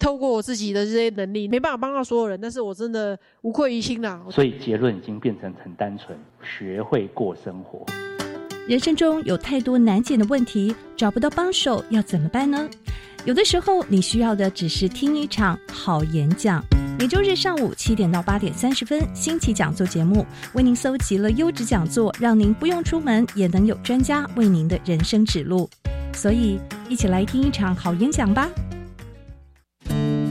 透过我自己的这些能力，没办法帮到所有人，但是我真的无愧于心啦。所以结论已经变成很单纯：学会过生活。人生中有太多难解的问题，找不到帮手要怎么办呢？有的时候你需要的只是听一场好演讲。每周日上午七点到八点三十分，新奇讲座节目为您搜集了优质讲座，让您不用出门也能有专家为您的人生指路。所以，一起来听一场好演讲吧。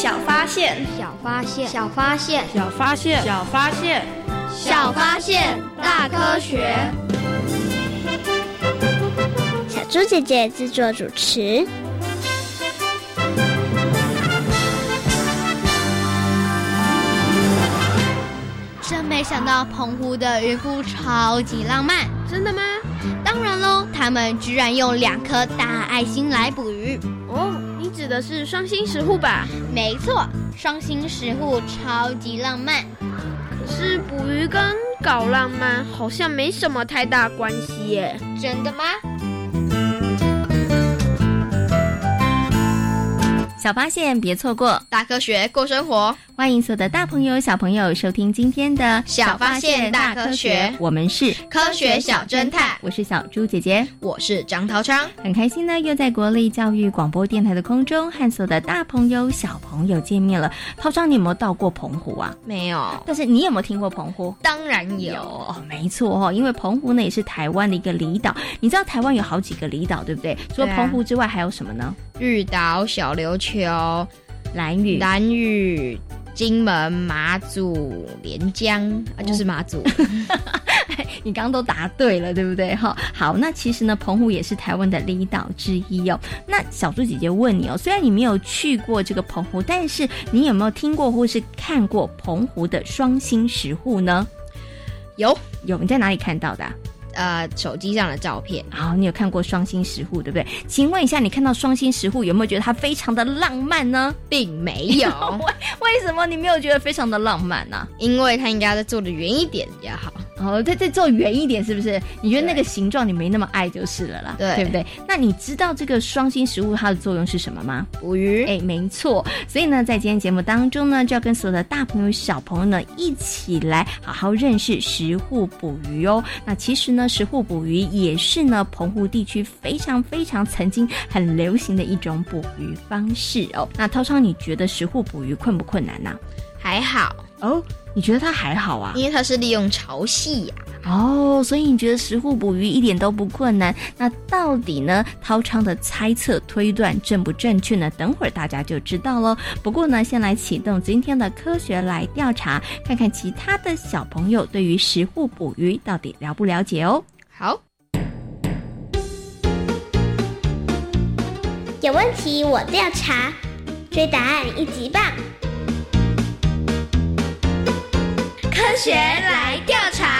小发现，小发现，小发现，小发现，小发现，小发现，大科学。小猪姐姐制作主持。真没想到澎湖的渔夫超级浪漫，真的吗？当然喽，他们居然用两颗大爱心来捕鱼。哦。指的是双星石户吧？没错，双星石户超级浪漫。可是捕鱼跟搞浪漫好像没什么太大关系耶。真的吗？小发现，别错过大科学过生活。欢迎所有的大朋友、小朋友收听今天的小发现大科学。我们是科学小侦探，我是小猪姐姐，我是张涛昌。很开心呢，又在国立教育广播电台的空中和所有的大朋友、小朋友见面了。涛昌，你有没有到过澎湖啊？没有。但是你有没有听过澎湖？当然有。哦，没错哦，因为澎湖呢也是台湾的一个离岛。你知道台湾有好几个离岛，对不对？除了澎湖之外，还有什么呢？绿岛、小琉球、蓝屿、蓝屿。金门、马祖、连江啊，就是马祖。你刚刚都答对了，对不对？哈，好，那其实呢，澎湖也是台湾的离岛之一哦。那小猪姐姐问你哦，虽然你没有去过这个澎湖，但是你有没有听过或是看过澎湖的双星石斛呢？有，有，你在哪里看到的？呃，手机上的照片。好，你有看过双星石斛，对不对？请问一下，你看到双星石斛有没有觉得它非常的浪漫呢？并没有。为为什么你没有觉得非常的浪漫呢？因为它应该再做的圆一点比较好。哦，再再做圆一点，是不是？你觉得那个形状你没那么爱就是了啦，对不对？那你知道这个双星食物它的作用是什么吗？捕鱼。哎，没错。所以呢，在今天节目当中呢，就要跟所有的大朋友、小朋友呢一起来好好认识石斛捕鱼哦。那其实呢，石沪捕鱼也是呢澎湖地区非常非常曾经很流行的一种捕鱼方式哦。那涛超，你觉得石沪捕鱼困不困难呢？还好哦。你觉得它还好啊？因为它是利用潮汐呀。哦，所以你觉得食户捕鱼一点都不困难？那到底呢？涛昌的猜测推断正不正确呢？等会儿大家就知道喽。不过呢，先来启动今天的科学来调查，看看其他的小朋友对于食户捕鱼到底了不了解哦。好，有问题我调查，追答案一级棒。科学来调查。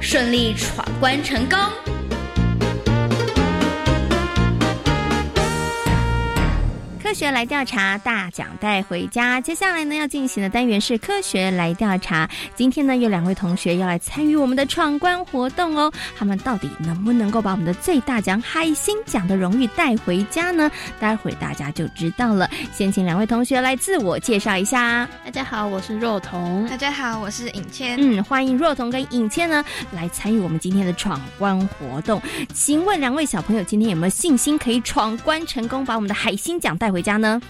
顺利闯关成功。科学来调查，大奖带回家。接下来呢，要进行的单元是科学来调查。今天呢，有两位同学要来参与我们的闯关活动哦。他们到底能不能够把我们的最大奖海星奖的荣誉带回家呢？待会儿大家就知道了。先请两位同学来自我介绍一下。大家好，我是若彤。大家好，我是尹谦。嗯，欢迎若彤跟尹谦呢来参与我们今天的闯关活动。请问两位小朋友今天有没有信心可以闯关成功，把我们的海星奖带回？回家呢？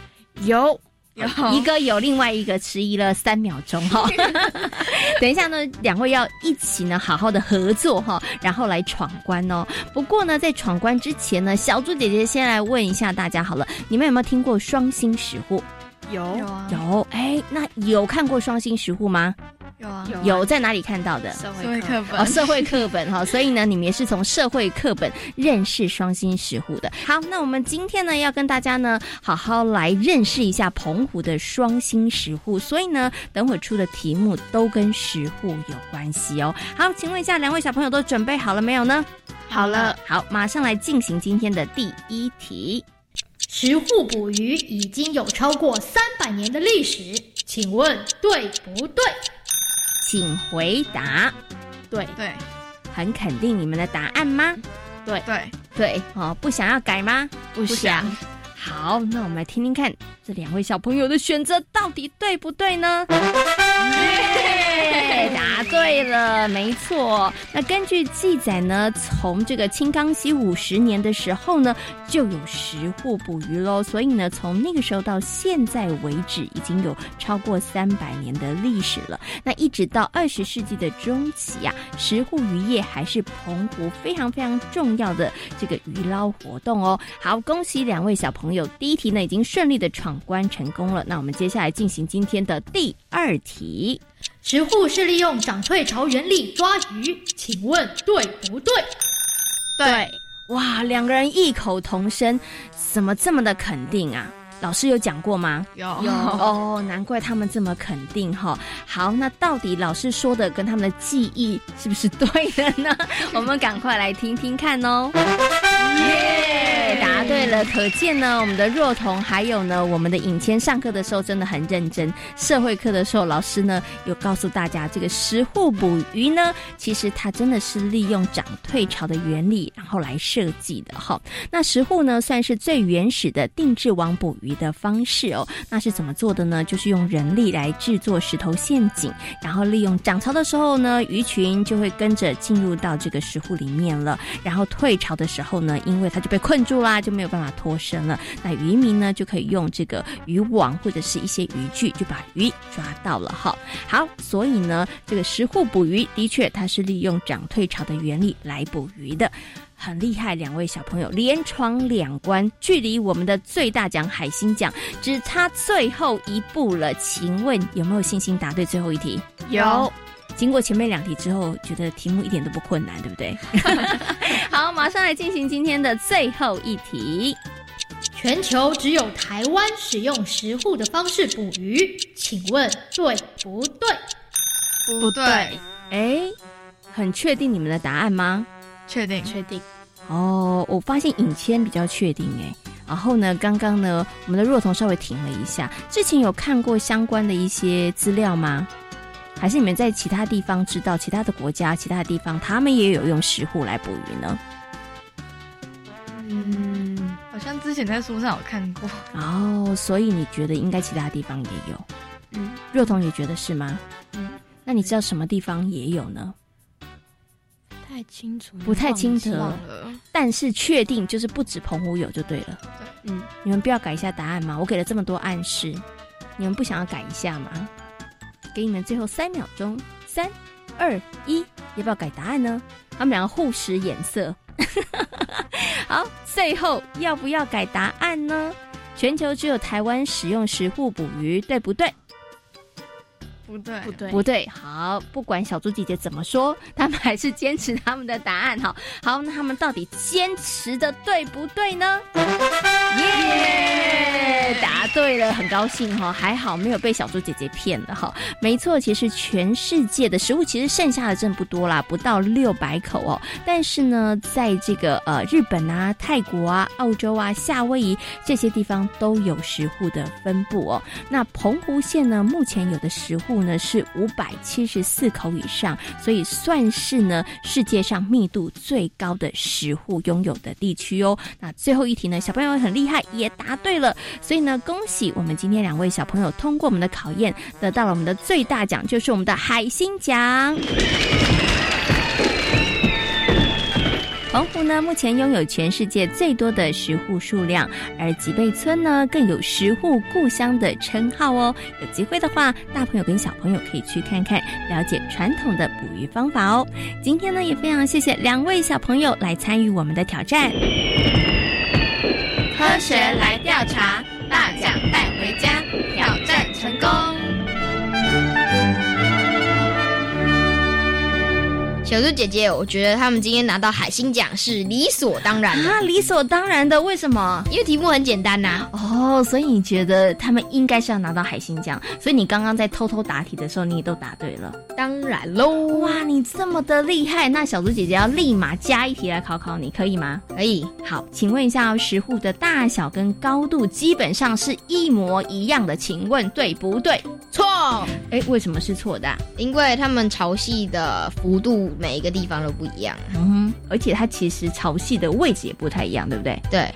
有有一个有，另外一个迟疑了三秒钟哈。等一下呢，两位要一起呢，好好的合作哈，然后来闯关哦。不过呢，在闯关之前呢，小猪姐姐先来问一下大家好了，你们有没有听过双星石户？有有啊有。哎，那有看过双星石户吗？有啊，有在哪里看到的？社会课本哦，社会课本哈，所以呢，你们也是从社会课本认识双星石斛的。好，那我们今天呢，要跟大家呢，好好来认识一下澎湖的双星石斛。所以呢，等会出的题目都跟石斛有关系哦。好，请问一下，两位小朋友都准备好了没有呢？好了，好，马上来进行今天的第一题。石斛捕鱼已经有超过三百年的历史，请问对不对？请回答，对对，很肯定你们的答案吗？对对对，哦，不想要改吗？不想。好，那我们来听听看这两位小朋友的选择到底对不对呢？对了，没错。那根据记载呢，从这个清康熙五十年的时候呢，就有石户捕鱼喽。所以呢，从那个时候到现在为止，已经有超过三百年的历史了。那一直到二十世纪的中期呀，石户渔业还是澎湖非常非常重要的这个渔捞活动哦。好，恭喜两位小朋友，第一题呢已经顺利的闯关成功了。那我们接下来进行今天的第二题。石户是利用涨退潮原理抓鱼，请问对不对？对，哇，两个人异口同声，怎么这么的肯定啊？老师有讲过吗？有有哦，难怪他们这么肯定哈。好，那到底老师说的跟他们的记忆是不是对的呢？我们赶快来听听看哦。耶，答对了，可见呢，我们的若彤还有呢，我们的尹谦上课的时候真的很认真。社会课的时候，老师呢有告诉大家，这个石户捕鱼呢，其实它真的是利用涨退潮的原理，然后来设计的哈。那石户呢，算是最原始的定制网捕鱼的方式哦。那是怎么做的呢？就是用人力来制作石头陷阱，然后利用涨潮的时候呢，鱼群就会跟着进入到这个石户里面了。然后退潮的时候呢，因为它就被困住啦，就没有办法脱身了。那渔民呢，就可以用这个渔网或者是一些渔具，就把鱼抓到了哈。好，所以呢，这个食户捕鱼的确它是利用涨退潮的原理来捕鱼的，很厉害。两位小朋友连闯两关，距离我们的最大奖海星奖只差最后一步了。请问有没有信心答对最后一题？有。经过前面两题之后，觉得题目一点都不困难，对不对？好，马上来进行今天的最后一题。全球只有台湾使用食户的方式捕鱼，请问对不对？不对。哎，很确定你们的答案吗？确定，确定。哦，我发现尹谦比较确定哎。然后呢，刚刚呢，我们的若彤稍微停了一下，之前有看过相关的一些资料吗？还是你们在其他地方知道，其他的国家、其他的地方，他们也有用石斛来捕鱼呢？嗯，好像之前在书上有看过。哦，所以你觉得应该其他地方也有？嗯，若彤也觉得是吗？嗯，那你知道什么地方也有呢？不太清楚，不太清楚了。但是确定就是不止澎湖有就对了。对，嗯，你们不要改一下答案吗？我给了这么多暗示，你们不想要改一下吗？给你们最后三秒钟，三、二、一，要不要改答案呢？他们两个互使眼色。好，最后要不要改答案呢？全球只有台湾使用石斛捕鱼，对不对？不对，不对，不对。好，不管小猪姐姐怎么说，他们还是坚持他们的答案。哈，好，那他们到底坚持的对不对呢？耶，答对了，很高兴哈。还好没有被小猪姐姐骗了哈。没错，其实全世界的食物其实剩下的真不多啦，不到六百口哦。但是呢，在这个呃日本啊、泰国啊、澳洲啊、夏威夷这些地方都有食户的分布哦。那澎湖县呢，目前有的食呢是五百七十四口以上，所以算是呢世界上密度最高的食户拥有的地区哦。那最后一题呢，小朋友很厉害，也答对了，所以呢，恭喜我们今天两位小朋友通过我们的考验，得到了我们的最大奖，就是我们的海星奖。澎湖呢，目前拥有全世界最多的石户数量，而吉贝村呢，更有石户故乡的称号哦。有机会的话，大朋友跟小朋友可以去看看，了解传统的捕鱼方法哦。今天呢，也非常谢谢两位小朋友来参与我们的挑战。科学来调查，小猪姐姐，我觉得他们今天拿到海星奖是理所当然的啊，理所当然的。为什么？因为题目很简单呐、哦，所以你觉得他们应该是要拿到海星奖？所以你刚刚在偷偷答题的时候，你也都答对了。当然喽！哇，你这么的厉害，那小猪姐姐要立马加一题来考考你，可以吗？可以。好，请问一下，石户的大小跟高度基本上是一模一样的，请问对不对？错。哎，为什么是错的、啊？因为他们潮汐的幅度每一个地方都不一样。嗯哼，而且它其实潮汐的位置也不太一样，对不对？对。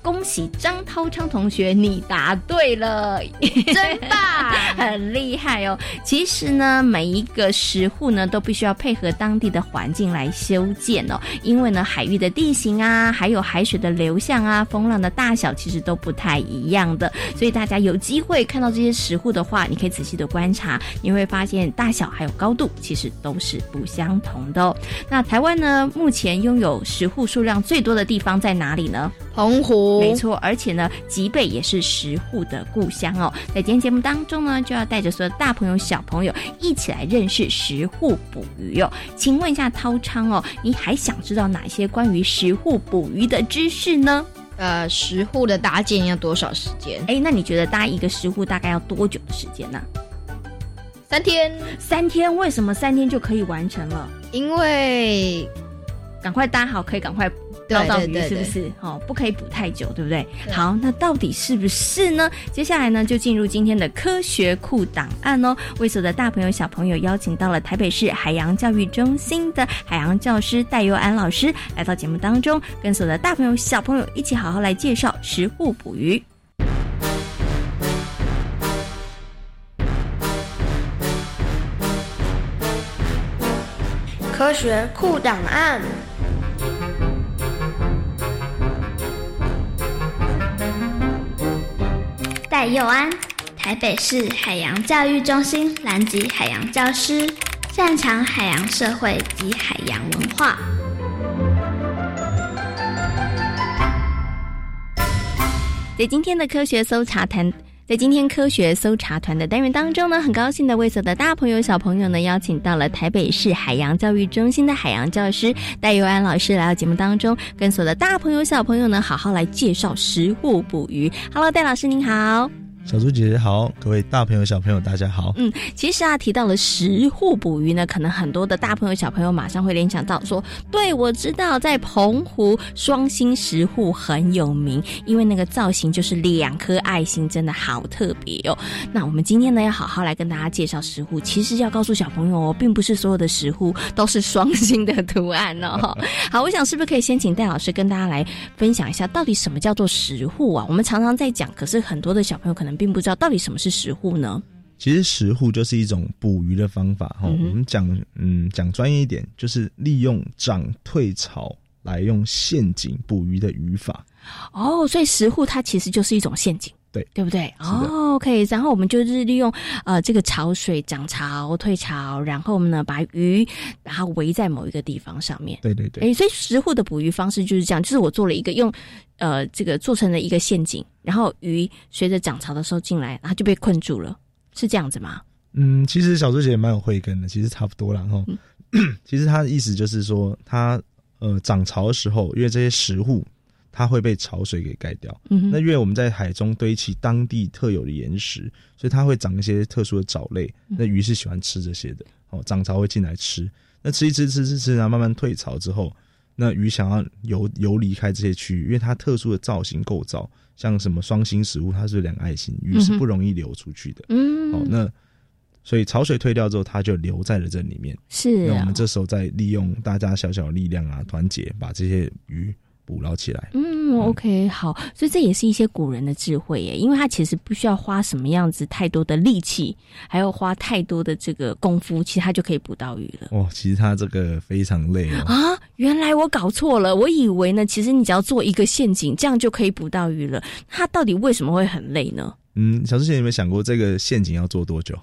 恭喜张涛昌同学，你答对了，真棒，很厉害哦。其实呢，每一个石户呢，都必须要配合当地的环境来修建哦，因为呢，海域的地形啊，还有海水的流向啊，风浪的大小，其实都不太一样的。所以大家有机会看到这些石户的话，你可以仔细的观察，你会发现大小还有高度其实都是不相同的哦。那台湾呢，目前拥有石户数量最多的地方在哪里呢？澎湖。没错，而且呢，吉贝也是石户的故乡哦。在今天节目当中呢，就要带着所有大朋友、小朋友一起来认识石户捕鱼哦。请问一下涛昌哦，你还想知道哪些关于石户捕鱼的知识呢？呃，石户的搭建要多少时间？哎，那你觉得搭一个石户大概要多久的时间呢？三天。三天？为什么三天就可以完成了？因为赶快搭好，可以赶快。捞到鱼是不是？哦，不可以补太久，对不对？好，那到底是不是呢？接下来呢，就进入今天的科学库档案哦。为所有的大朋友、小朋友邀请到了台北市海洋教育中心的海洋教师戴佑安老师来到节目当中，跟所有的大朋友、小朋友一起好好来介绍食物捕鱼。科学酷档案。戴佑安，台北市海洋教育中心南极海洋教师，擅长海洋社会及海洋文化。在今天的科学搜查团，在今天科学搜查团的单元当中呢，很高兴的为所有的大朋友、小朋友呢，邀请到了台北市海洋教育中心的海洋教师戴佑安老师来到节目当中，跟所有的大朋友、小朋友呢，好好来介绍食物捕鱼。Hello，戴老师您好。小猪姐姐好，各位大朋友小朋友大家好。嗯，其实啊，提到了石户捕鱼呢，可能很多的大朋友小朋友马上会联想到说，对我知道在澎湖双星石户很有名，因为那个造型就是两颗爱心，真的好特别哦。那我们今天呢，要好好来跟大家介绍石户。其实要告诉小朋友哦，并不是所有的石户都是双星的图案哦。好，我想是不是可以先请戴老师跟大家来分享一下，到底什么叫做石户啊？我们常常在讲，可是很多的小朋友可能并不知道到底什么是石户呢？其实石户就是一种捕鱼的方法哈。我们讲嗯讲专业一点，就是利用涨退潮来用陷阱捕鱼的语法。哦，所以石户它其实就是一种陷阱。对，对不对？哦，OK。然后我们就是利用呃这个潮水涨潮退潮，然后我们呢把鱼把它围在某一个地方上面。对对对。哎，所以食户的捕鱼方式就是这样，就是我做了一个用呃这个做成了一个陷阱，然后鱼随着涨潮的时候进来，然后就被困住了，是这样子吗？嗯，其实小猪姐也蛮有慧根的，其实差不多了哈。其实他的意思就是说，他呃涨潮的时候，因为这些食户。它会被潮水给盖掉。嗯，那因为我们在海中堆起当地特有的岩石，所以它会长一些特殊的藻类。那鱼是喜欢吃这些的。哦，涨潮会进来吃。那吃一吃吃吃吃，然后慢慢退潮之后，那鱼想要游游离开这些区域，因为它特殊的造型构造，像什么双星食物，它是两个爱心，鱼是不容易流出去的。嗯，哦，那所以潮水退掉之后，它就留在了这里面。是，那我们这时候再利用大家小小的力量啊，团结把这些鱼。捕捞起来，嗯，OK，好，所以这也是一些古人的智慧耶，因为他其实不需要花什么样子太多的力气，还要花太多的这个功夫，其实他就可以捕到鱼了。哇，其实他这个非常累哦。啊，原来我搞错了，我以为呢，其实你只要做一个陷阱，这样就可以捕到鱼了。他到底为什么会很累呢？嗯，小师姐有没有想过这个陷阱要做多久？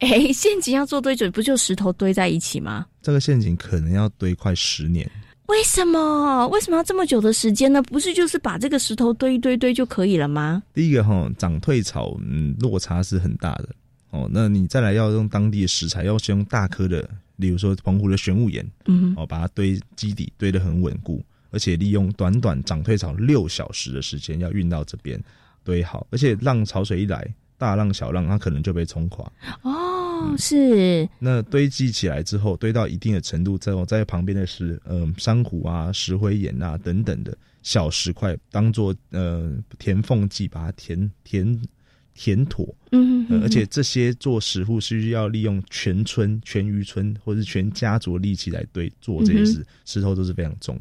哎，陷阱要做多久？不就石头堆在一起吗？这个陷阱可能要堆快十年。为什么？为什么要这么久的时间呢？不是就是把这个石头堆一堆堆就可以了吗？第一个哈，涨退潮，嗯，落差是很大的哦。那你再来要用当地的食材，要先用大颗的，例如说澎湖的玄武岩，嗯，哦，把它堆基底堆得很稳固，而且利用短短涨退潮六小时的时间要运到这边堆好，而且浪潮水一来，大浪小浪它可能就被冲垮哦。是，那堆积起来之后，堆到一定的程度之后，在旁边的是嗯珊瑚啊、石灰岩啊等等的小石块，当做呃填缝剂，把它填填填妥。嗯，而且这些做石户是要利用全村、全渔村或是全家族的力气来对做这件事，石头都是非常重。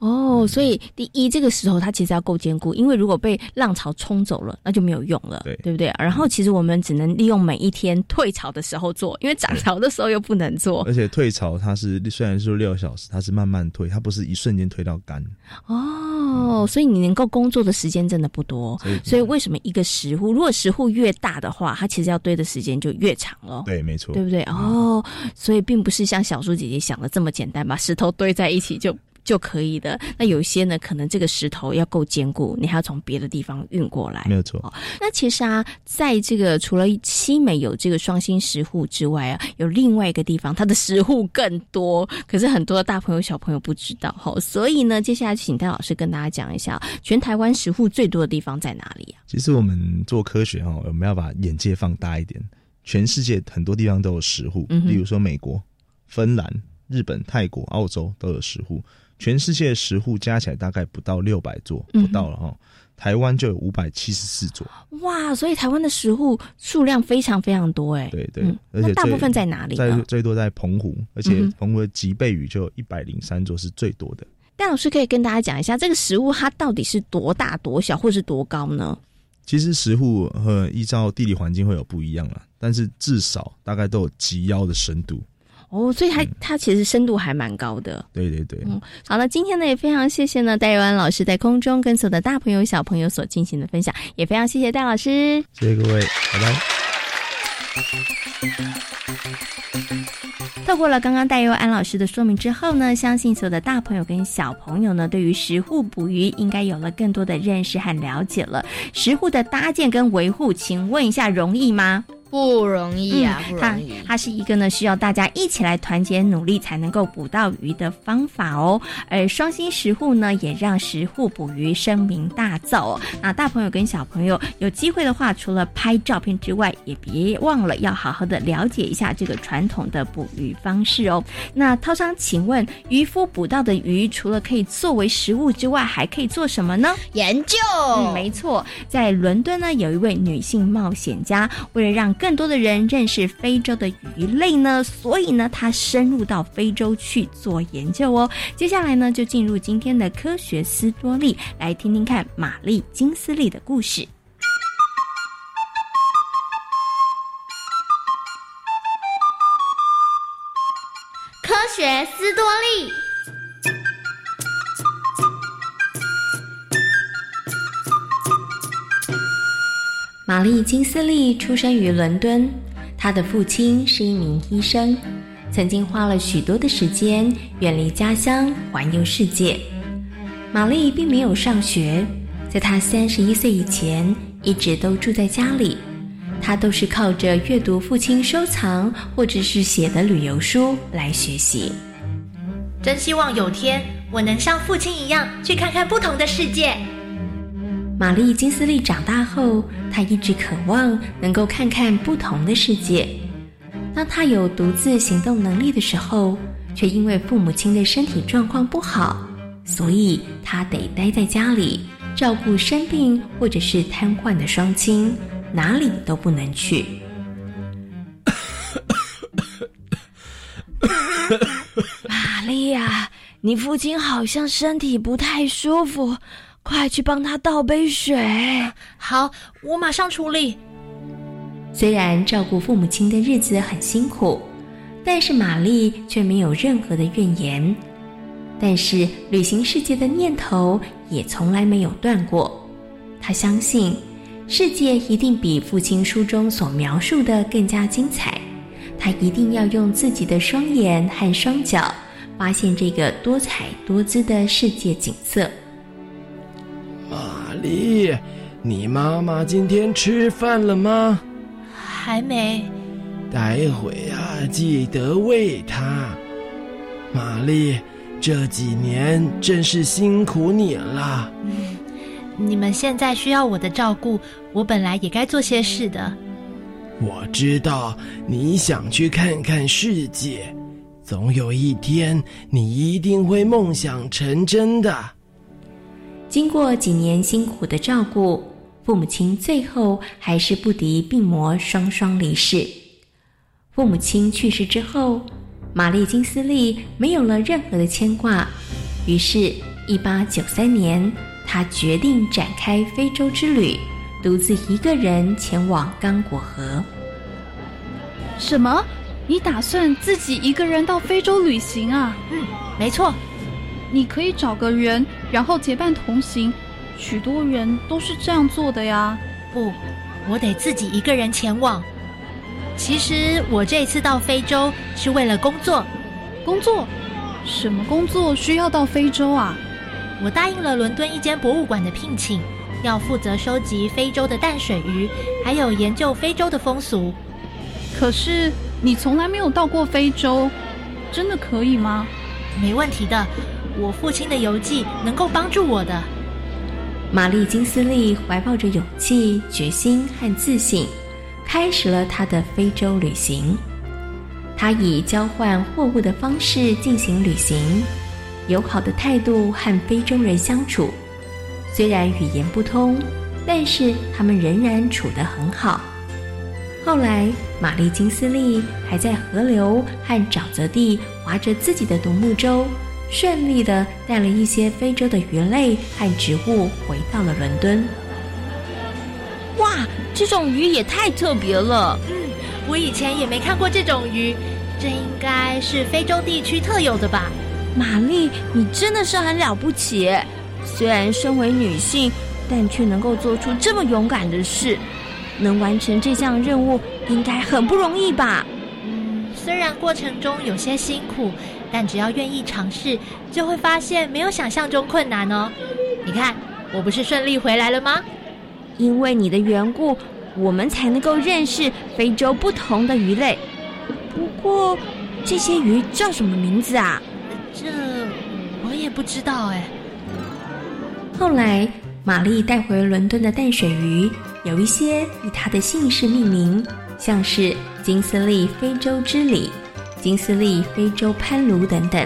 哦，所以第一，这个石头它其实要够坚固，因为如果被浪潮冲走了，那就没有用了，对对不对？然后其实我们只能利用每一天退潮的时候做，因为涨潮的时候又不能做。而且退潮它是虽然说六小时，它是慢慢退，它不是一瞬间退到干。哦，所以你能够工作的时间真的不多。所以为什么一个石户，如果石户越大的话，它其实要堆的时间就越长了。对，没错，对不对？哦，所以并不是像小猪姐姐想的这么简单，把石头堆在一起就。就可以的。那有些呢，可能这个石头要够坚固，你还要从别的地方运过来。没有错。那其实啊，在这个除了西美有这个双星石户之外啊，有另外一个地方，它的石户更多。可是很多的大朋友小朋友不知道哈。所以呢，接下来请戴老师跟大家讲一下，全台湾石户最多的地方在哪里啊？其实我们做科学哈，我们要把眼界放大一点。全世界很多地方都有石户，嗯例如说美国、芬兰、日本、泰国、澳洲都有石户。全世界十户加起来大概不到六百座，不到了哈。台湾就有五百七十四座。哇，所以台湾的十户数量非常非常多哎。对对，而且大部分在哪里？在最多在澎湖，而且澎湖的吉贝屿就有一百零三座是最多的。戴老师可以跟大家讲一下，这个食物它到底是多大、多小，或是多高呢？其实石户和依照地理环境会有不一样了，但是至少大概都有及腰的深度。哦，所以它它其实深度还蛮高的。对对对，嗯，好了，今天呢也非常谢谢呢戴安老师在空中跟所有的大朋友小朋友所进行的分享，也非常谢谢戴老师，谢谢各位，拜拜。透过了刚刚戴佑安老师的说明之后呢，相信所有的大朋友跟小朋友呢，对于石户捕鱼应该有了更多的认识和了解了。石户的搭建跟维护，请问一下容易吗？不容易啊，不容易。它是一个呢需要大家一起来团结努力才能够捕到鱼的方法哦。而双星食户呢，也让食户捕鱼声名大噪哦。那大朋友跟小朋友有机会的话，除了拍照片之外，也别忘了要好好的了解一下这个传统的捕鱼方式哦。那涛商，请问渔夫捕到的鱼，除了可以作为食物之外，还可以做什么呢？研究。嗯，没错，在伦敦呢，有一位女性冒险家，为了让更多的人认识非洲的鱼类呢，所以呢，他深入到非洲去做研究哦。接下来呢，就进入今天的科学斯多利，来听听看玛丽金斯利的故事。科学斯多利。玛丽金斯利出生于伦敦，她的父亲是一名医生，曾经花了许多的时间远离家乡环游世界。玛丽并没有上学，在她三十一岁以前，一直都住在家里。她都是靠着阅读父亲收藏或者是写的旅游书来学习。真希望有天我能像父亲一样去看看不同的世界。玛丽金斯利长大后，她一直渴望能够看看不同的世界。当她有独自行动能力的时候，却因为父母亲的身体状况不好，所以她得待在家里照顾生病或者是瘫痪的双亲，哪里都不能去。玛丽呀，你父亲好像身体不太舒服。快去帮他倒杯水。好，我马上处理。虽然照顾父母亲的日子很辛苦，但是玛丽却没有任何的怨言。但是旅行世界的念头也从来没有断过。她相信，世界一定比父亲书中所描述的更加精彩。她一定要用自己的双眼和双脚，发现这个多彩多姿的世界景色。玛丽，你妈妈今天吃饭了吗？还没。待会啊，记得喂她。玛丽，这几年真是辛苦你了。嗯，你们现在需要我的照顾，我本来也该做些事的。我知道你想去看看世界，总有一天你一定会梦想成真的。经过几年辛苦的照顾，父母亲最后还是不敌病魔，双双离世。父母亲去世之后，玛丽金斯利没有了任何的牵挂，于是，一八九三年，他决定展开非洲之旅，独自一个人前往刚果河。什么？你打算自己一个人到非洲旅行啊？嗯，没错。你可以找个人，然后结伴同行。许多人都是这样做的呀。不，我得自己一个人前往。其实我这次到非洲是为了工作。工作？什么工作需要到非洲啊？我答应了伦敦一间博物馆的聘请，要负责收集非洲的淡水鱼，还有研究非洲的风俗。可是你从来没有到过非洲，真的可以吗？没问题的。我父亲的游记能够帮助我的。玛丽金斯利怀抱着勇气、决心和自信，开始了他的非洲旅行。他以交换货物的方式进行旅行，友好的态度和非洲人相处。虽然语言不通，但是他们仍然处得很好。后来，玛丽金斯利还在河流和沼泽地划着自己的独木舟。顺利的带了一些非洲的鱼类和植物回到了伦敦。哇，这种鱼也太特别了！嗯，我以前也没看过这种鱼，这应该是非洲地区特有的吧？玛丽，你真的是很了不起！虽然身为女性，但却能够做出这么勇敢的事，能完成这项任务应该很不容易吧？嗯，虽然过程中有些辛苦。但只要愿意尝试，就会发现没有想象中困难哦。你看，我不是顺利回来了吗？因为你的缘故，我们才能够认识非洲不同的鱼类。不过，这些鱼叫什么名字啊？这我也不知道哎。后来，玛丽带回伦敦的淡水鱼，有一些以她的姓氏命名，像是金斯利非洲之礼、金斯利非洲潘卢等等。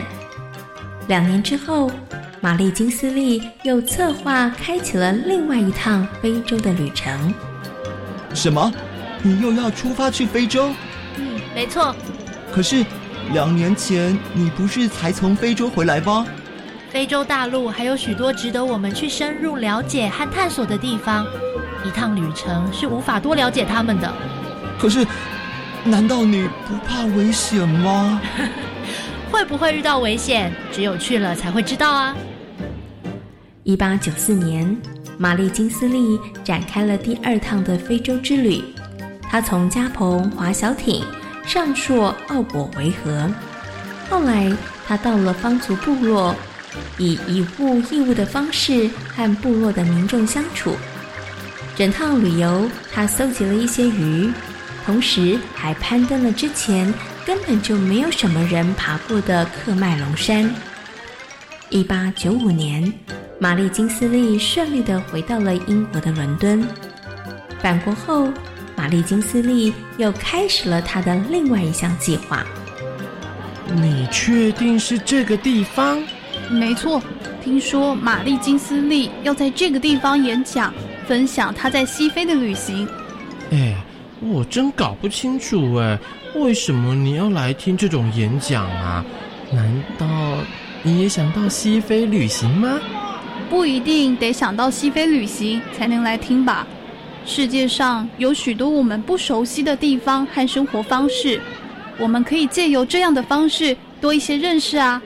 两年之后，玛丽金斯利又策划开启了另外一趟非洲的旅程。什么？你又要出发去非洲？嗯，没错。可是，两年前你不是才从非洲回来吗？非洲大陆还有许多值得我们去深入了解和探索的地方，一趟旅程是无法多了解他们的。可是，难道你不怕危险吗？会不会遇到危险，只有去了才会知道啊！一八九四年，玛丽金斯利展开了第二趟的非洲之旅。她从加蓬划小艇上溯奥果维河，后来她到了方族部落，以以物易物的方式和部落的民众相处。整趟旅游，她搜集了一些鱼，同时还攀登了之前。根本就没有什么人爬过的克麦隆山。一八九五年，玛丽金斯利顺利的回到了英国的伦敦。返国后，玛丽金斯利又开始了她的另外一项计划。你确定是这个地方？没错，听说玛丽金斯利要在这个地方演讲，分享她在西非的旅行。哎，我真搞不清楚哎。为什么你要来听这种演讲啊？难道你也想到西非旅行吗？不一定得想到西非旅行才能来听吧。世界上有许多我们不熟悉的地方和生活方式，我们可以借由这样的方式多一些认识啊。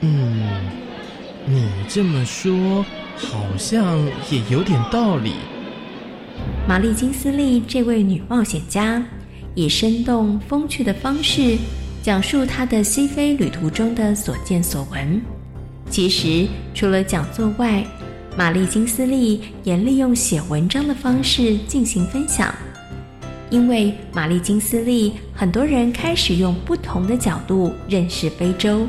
嗯，你这么说好像也有点道理。玛丽金斯利这位女冒险家。以生动风趣的方式讲述她的西非旅途中的所见所闻。其实，除了讲座外，玛丽金斯利也利用写文章的方式进行分享。因为玛丽金斯利，很多人开始用不同的角度认识非洲。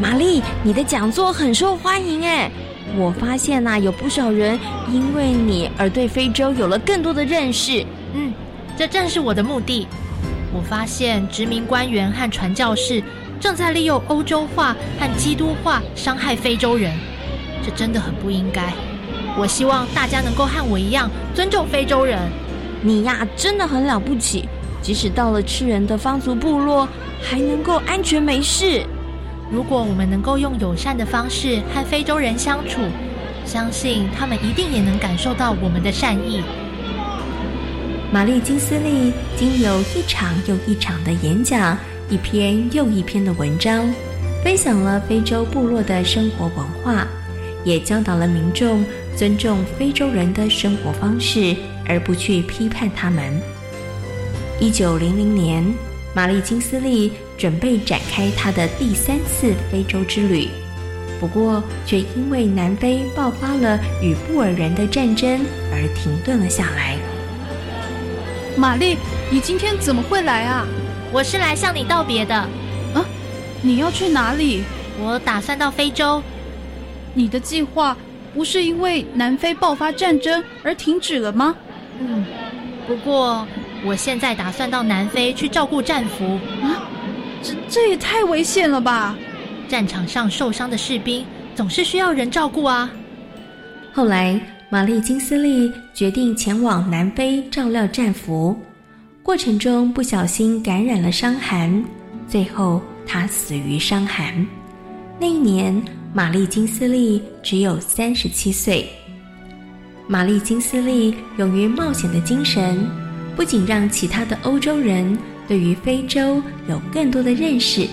玛丽，你的讲座很受欢迎哎！我发现呐，有不少人因为你而对非洲有了更多的认识。嗯。这正是我的目的。我发现殖民官员和传教士正在利用欧洲化和基督化伤害非洲人，这真的很不应该。我希望大家能够和我一样尊重非洲人。你呀，真的很了不起，即使到了吃人的方族部落，还能够安全没事。如果我们能够用友善的方式和非洲人相处，相信他们一定也能感受到我们的善意。玛丽金斯利经由一场又一场的演讲，一篇又一篇的文章，分享了非洲部落的生活文化，也教导了民众尊重非洲人的生活方式，而不去批判他们。一九零零年，玛丽金斯利准备展开她的第三次非洲之旅，不过却因为南非爆发了与布尔人的战争而停顿了下来。玛丽，你今天怎么会来啊？我是来向你道别的。啊，你要去哪里？我打算到非洲。你的计划不是因为南非爆发战争而停止了吗？嗯，不过我现在打算到南非去照顾战俘。啊，这这也太危险了吧！战场上受伤的士兵总是需要人照顾啊。后来。玛丽金斯利决定前往南非照料战俘，过程中不小心感染了伤寒，最后她死于伤寒。那一年，玛丽金斯利只有三十七岁。玛丽金斯利勇于冒险的精神，不仅让其他的欧洲人对于非洲有更多的认识，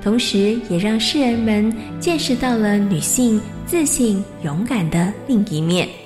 同时也让世人们见识到了女性自信勇敢的另一面。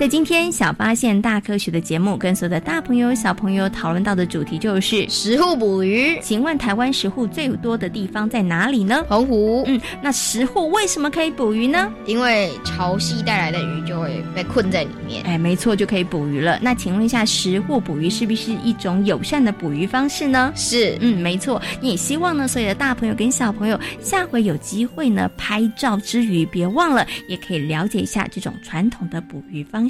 在今天小发现大科学的节目，跟所有的大朋友小朋友讨论到的主题就是石户捕鱼。请问台湾石户最多的地方在哪里呢？澎湖。嗯，那石户为什么可以捕鱼呢？因为潮汐带来的鱼就会被困在里面。哎，没错，就可以捕鱼了。那请问一下，石户捕鱼是不是一种友善的捕鱼方式呢？是，嗯，没错。也希望呢，所有的大朋友跟小朋友下回有机会呢，拍照之余，别忘了也可以了解一下这种传统的捕鱼方式